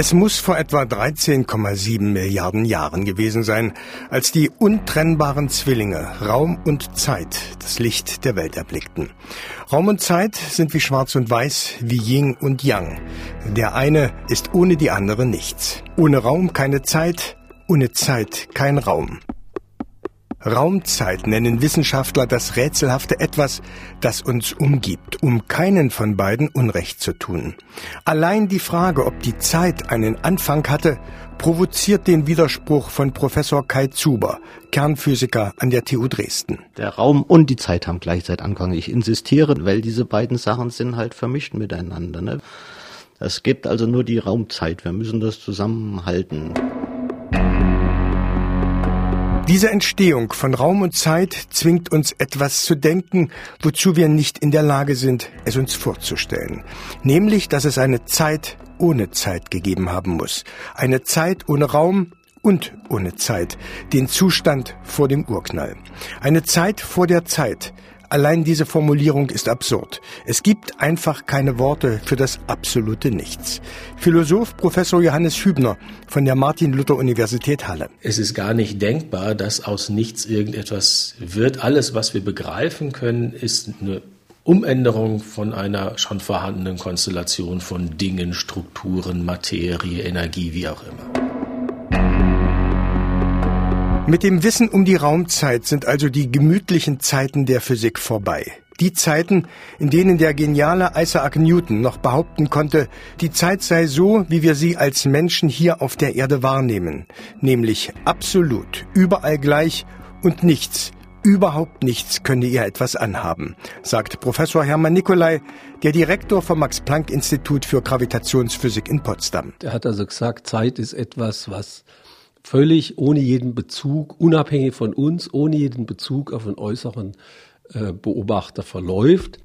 Es muss vor etwa 13,7 Milliarden Jahren gewesen sein, als die untrennbaren Zwillinge Raum und Zeit das Licht der Welt erblickten. Raum und Zeit sind wie Schwarz und Weiß, wie Yin und Yang. Der eine ist ohne die andere nichts. Ohne Raum keine Zeit, ohne Zeit kein Raum. Raumzeit nennen Wissenschaftler das rätselhafte Etwas, das uns umgibt, um keinen von beiden Unrecht zu tun. Allein die Frage, ob die Zeit einen Anfang hatte, provoziert den Widerspruch von Professor Kai Zuber, Kernphysiker an der TU Dresden. Der Raum und die Zeit haben gleichzeitig Anfang. Ich insistiere, weil diese beiden Sachen sind halt vermischt miteinander. Ne? Es gibt also nur die Raumzeit. Wir müssen das zusammenhalten. Diese Entstehung von Raum und Zeit zwingt uns etwas zu denken, wozu wir nicht in der Lage sind, es uns vorzustellen. Nämlich, dass es eine Zeit ohne Zeit gegeben haben muss. Eine Zeit ohne Raum und ohne Zeit. Den Zustand vor dem Urknall. Eine Zeit vor der Zeit. Allein diese Formulierung ist absurd. Es gibt einfach keine Worte für das absolute Nichts. Philosoph Professor Johannes Hübner von der Martin-Luther-Universität Halle. Es ist gar nicht denkbar, dass aus nichts irgendetwas wird. Alles, was wir begreifen können, ist eine Umänderung von einer schon vorhandenen Konstellation von Dingen, Strukturen, Materie, Energie, wie auch immer. Mit dem Wissen um die Raumzeit sind also die gemütlichen Zeiten der Physik vorbei. Die Zeiten, in denen der geniale Isaac Newton noch behaupten konnte, die Zeit sei so, wie wir sie als Menschen hier auf der Erde wahrnehmen, nämlich absolut, überall gleich und nichts, überhaupt nichts könne ihr etwas anhaben, sagt Professor Hermann Nicolai, der Direktor vom Max-Planck-Institut für Gravitationsphysik in Potsdam. Er hat also gesagt, Zeit ist etwas, was völlig ohne jeden Bezug, unabhängig von uns, ohne jeden Bezug auf einen äußeren äh, Beobachter verläuft.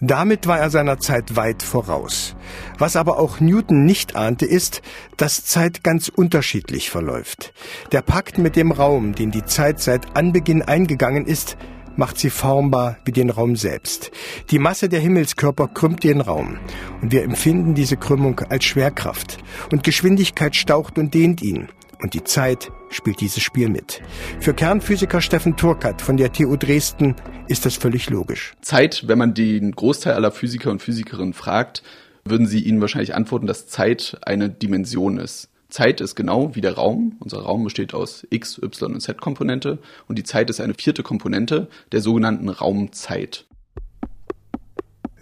Damit war er seiner Zeit weit voraus. Was aber auch Newton nicht ahnte, ist, dass Zeit ganz unterschiedlich verläuft. Der Pakt mit dem Raum, den die Zeit seit Anbeginn eingegangen ist, macht sie formbar wie den Raum selbst. Die Masse der Himmelskörper krümmt den Raum und wir empfinden diese Krümmung als Schwerkraft und Geschwindigkeit staucht und dehnt ihn und die Zeit spielt dieses Spiel mit. Für Kernphysiker Steffen Turkat von der TU Dresden ist das völlig logisch. Zeit, wenn man den Großteil aller Physiker und Physikerinnen fragt, würden sie ihnen wahrscheinlich antworten, dass Zeit eine Dimension ist. Zeit ist genau wie der Raum. Unser Raum besteht aus X, Y und Z-Komponente und die Zeit ist eine vierte Komponente der sogenannten Raumzeit.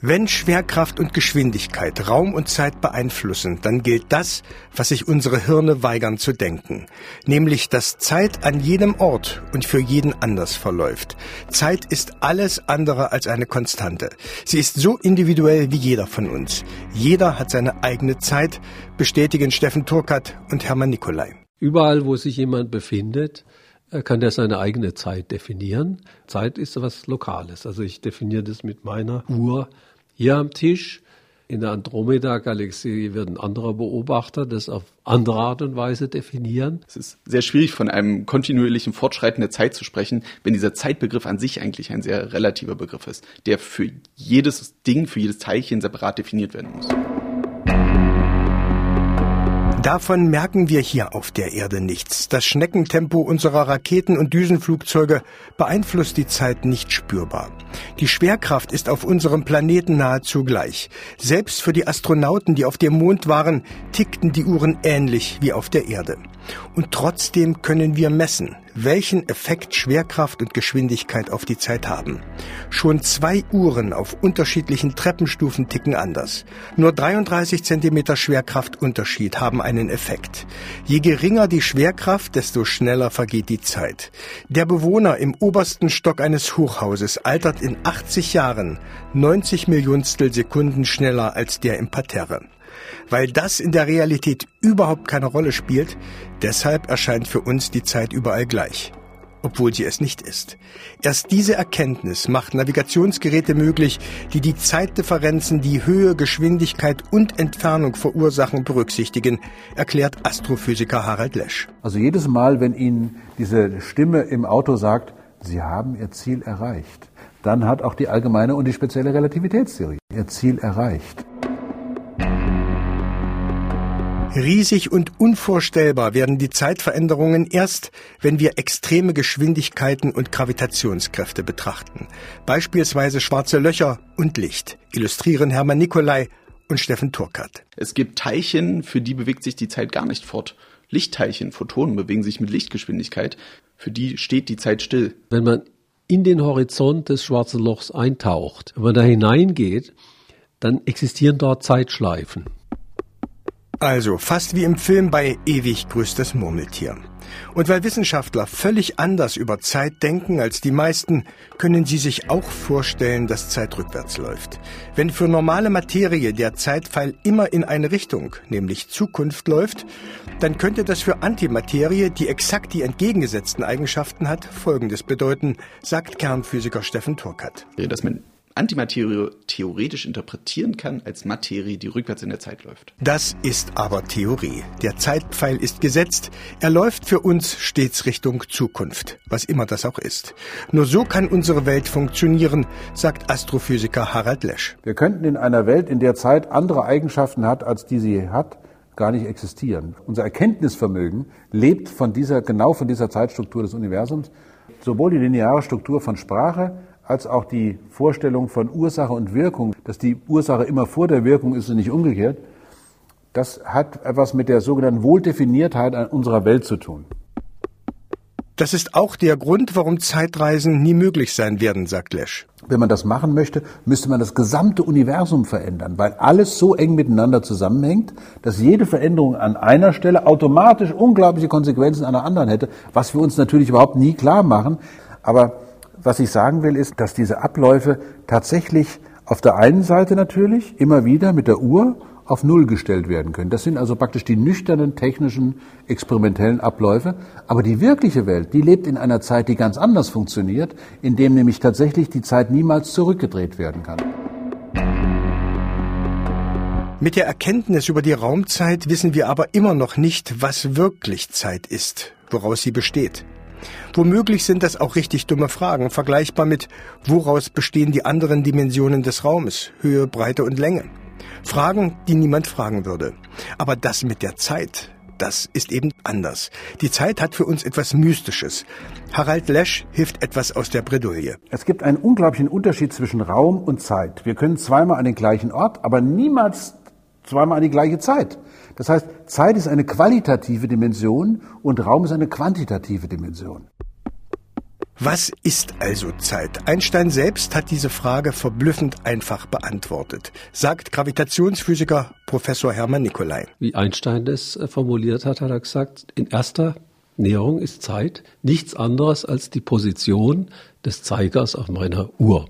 Wenn Schwerkraft und Geschwindigkeit Raum und Zeit beeinflussen, dann gilt das, was sich unsere Hirne weigern zu denken, nämlich dass Zeit an jedem Ort und für jeden anders verläuft. Zeit ist alles andere als eine Konstante. Sie ist so individuell wie jeder von uns. Jeder hat seine eigene Zeit, bestätigen Steffen Turkat und Hermann Nikolai. Überall, wo sich jemand befindet, kann der seine eigene Zeit definieren. Zeit ist was Lokales. Also ich definiere das mit meiner Uhr hier am Tisch. In der Andromeda-Galaxie wird ein anderer Beobachter das auf andere Art und Weise definieren. Es ist sehr schwierig, von einem kontinuierlichen Fortschreiten der Zeit zu sprechen, wenn dieser Zeitbegriff an sich eigentlich ein sehr relativer Begriff ist, der für jedes Ding, für jedes Teilchen separat definiert werden muss. Davon merken wir hier auf der Erde nichts. Das Schneckentempo unserer Raketen und Düsenflugzeuge beeinflusst die Zeit nicht spürbar. Die Schwerkraft ist auf unserem Planeten nahezu gleich. Selbst für die Astronauten, die auf dem Mond waren, tickten die Uhren ähnlich wie auf der Erde. Und trotzdem können wir messen, welchen Effekt Schwerkraft und Geschwindigkeit auf die Zeit haben. Schon zwei Uhren auf unterschiedlichen Treppenstufen ticken anders. Nur 33 Zentimeter Schwerkraftunterschied haben einen Effekt. Je geringer die Schwerkraft, desto schneller vergeht die Zeit. Der Bewohner im obersten Stock eines Hochhauses altert in 80 Jahren 90 Millionstel Sekunden schneller als der im Parterre. Weil das in der Realität überhaupt keine Rolle spielt, deshalb erscheint für uns die Zeit überall gleich, obwohl sie es nicht ist. Erst diese Erkenntnis macht Navigationsgeräte möglich, die die Zeitdifferenzen, die Höhe, Geschwindigkeit und Entfernung verursachen, berücksichtigen, erklärt Astrophysiker Harald Lesch. Also jedes Mal, wenn Ihnen diese Stimme im Auto sagt, Sie haben Ihr Ziel erreicht, dann hat auch die allgemeine und die spezielle Relativitätstheorie ihr Ziel erreicht. Riesig und unvorstellbar werden die Zeitveränderungen erst, wenn wir extreme Geschwindigkeiten und Gravitationskräfte betrachten. Beispielsweise schwarze Löcher und Licht, illustrieren Hermann Nicolai und Steffen Turkert. Es gibt Teilchen, für die bewegt sich die Zeit gar nicht fort. Lichtteilchen, Photonen bewegen sich mit Lichtgeschwindigkeit. Für die steht die Zeit still. Wenn man in den Horizont des schwarzen Lochs eintaucht, wenn man da hineingeht, dann existieren dort Zeitschleifen. Also fast wie im Film bei Ewig grüßt Murmeltier. Und weil Wissenschaftler völlig anders über Zeit denken als die meisten, können sie sich auch vorstellen, dass Zeit rückwärts läuft. Wenn für normale Materie der Zeitpfeil immer in eine Richtung, nämlich Zukunft läuft, dann könnte das für Antimaterie, die exakt die entgegengesetzten Eigenschaften hat, Folgendes bedeuten, sagt Kernphysiker Steffen Turkat. Dass man Antimaterie theoretisch interpretieren kann als Materie, die rückwärts in der Zeit läuft. Das ist aber Theorie. Der Zeitpfeil ist gesetzt. Er läuft für uns stets Richtung Zukunft, was immer das auch ist. Nur so kann unsere Welt funktionieren, sagt Astrophysiker Harald Lesch. Wir könnten in einer Welt, in der Zeit andere Eigenschaften hat, als die sie hat, gar nicht existieren. Unser Erkenntnisvermögen lebt von dieser, genau von dieser Zeitstruktur des Universums. Sowohl die lineare Struktur von Sprache als auch die Vorstellung von Ursache und Wirkung, dass die Ursache immer vor der Wirkung ist und nicht umgekehrt, das hat etwas mit der sogenannten Wohldefiniertheit unserer Welt zu tun. Das ist auch der Grund, warum Zeitreisen nie möglich sein werden, sagt Lesch. Wenn man das machen möchte, müsste man das gesamte Universum verändern, weil alles so eng miteinander zusammenhängt, dass jede Veränderung an einer Stelle automatisch unglaubliche Konsequenzen an der anderen hätte, was wir uns natürlich überhaupt nie klar machen. Aber was ich sagen will, ist, dass diese Abläufe tatsächlich auf der einen Seite natürlich immer wieder mit der Uhr auf Null gestellt werden können. Das sind also praktisch die nüchternen, technischen, experimentellen Abläufe. Aber die wirkliche Welt, die lebt in einer Zeit, die ganz anders funktioniert, in dem nämlich tatsächlich die Zeit niemals zurückgedreht werden kann. Mit der Erkenntnis über die Raumzeit wissen wir aber immer noch nicht, was wirklich Zeit ist, woraus sie besteht. Womöglich sind das auch richtig dumme Fragen, vergleichbar mit, woraus bestehen die anderen Dimensionen des Raumes, Höhe, Breite und Länge. Fragen, die niemand fragen würde. Aber das mit der Zeit, das ist eben anders. Die Zeit hat für uns etwas Mystisches. Harald Lesch hilft etwas aus der Bredouille. Es gibt einen unglaublichen Unterschied zwischen Raum und Zeit. Wir können zweimal an den gleichen Ort, aber niemals zweimal an die gleiche Zeit. Das heißt, Zeit ist eine qualitative Dimension und Raum ist eine quantitative Dimension. Was ist also Zeit? Einstein selbst hat diese Frage verblüffend einfach beantwortet, sagt Gravitationsphysiker Professor Hermann Nicolai. Wie Einstein das äh, formuliert hat, hat er gesagt, in erster Näherung ist Zeit nichts anderes als die Position des Zeigers auf meiner Uhr.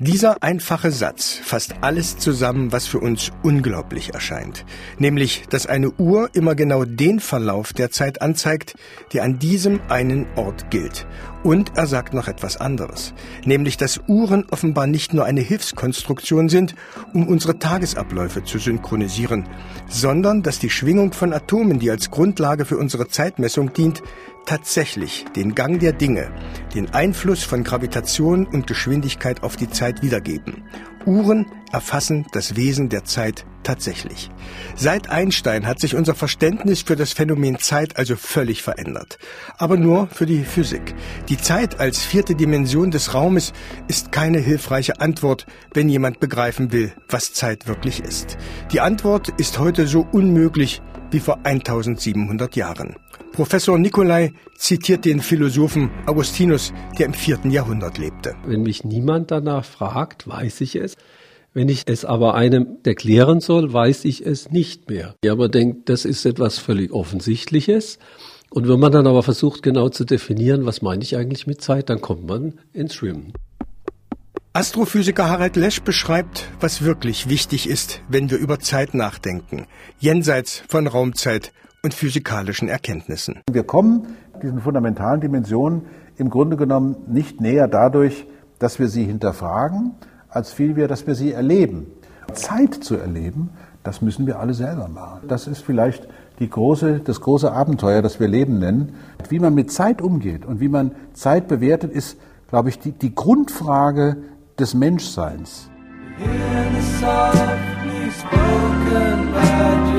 Dieser einfache Satz fasst alles zusammen, was für uns unglaublich erscheint. Nämlich, dass eine Uhr immer genau den Verlauf der Zeit anzeigt, der an diesem einen Ort gilt. Und er sagt noch etwas anderes. Nämlich, dass Uhren offenbar nicht nur eine Hilfskonstruktion sind, um unsere Tagesabläufe zu synchronisieren, sondern dass die Schwingung von Atomen, die als Grundlage für unsere Zeitmessung dient, tatsächlich den Gang der Dinge, den Einfluss von Gravitation und Geschwindigkeit auf die Zeit wiedergeben. Uhren erfassen das Wesen der Zeit tatsächlich. Seit Einstein hat sich unser Verständnis für das Phänomen Zeit also völlig verändert. Aber nur für die Physik. Die Zeit als vierte Dimension des Raumes ist keine hilfreiche Antwort, wenn jemand begreifen will, was Zeit wirklich ist. Die Antwort ist heute so unmöglich wie vor 1700 Jahren. Professor Nicolai zitiert den Philosophen Augustinus, der im vierten Jahrhundert lebte. Wenn mich niemand danach fragt, weiß ich es. Wenn ich es aber einem erklären soll, weiß ich es nicht mehr. Ja, man denkt, das ist etwas völlig Offensichtliches. Und wenn man dann aber versucht, genau zu definieren, was meine ich eigentlich mit Zeit, dann kommt man ins Schwimmen. Astrophysiker Harald Lesch beschreibt, was wirklich wichtig ist, wenn wir über Zeit nachdenken, jenseits von Raumzeit und physikalischen Erkenntnissen. Wir kommen diesen fundamentalen Dimensionen im Grunde genommen nicht näher dadurch, dass wir sie hinterfragen, als vielmehr, dass wir sie erleben. Zeit zu erleben, das müssen wir alle selber machen. Das ist vielleicht die große, das große Abenteuer, das wir Leben nennen. Wie man mit Zeit umgeht und wie man Zeit bewertet, ist, glaube ich, die, die Grundfrage des Menschseins. Hear the.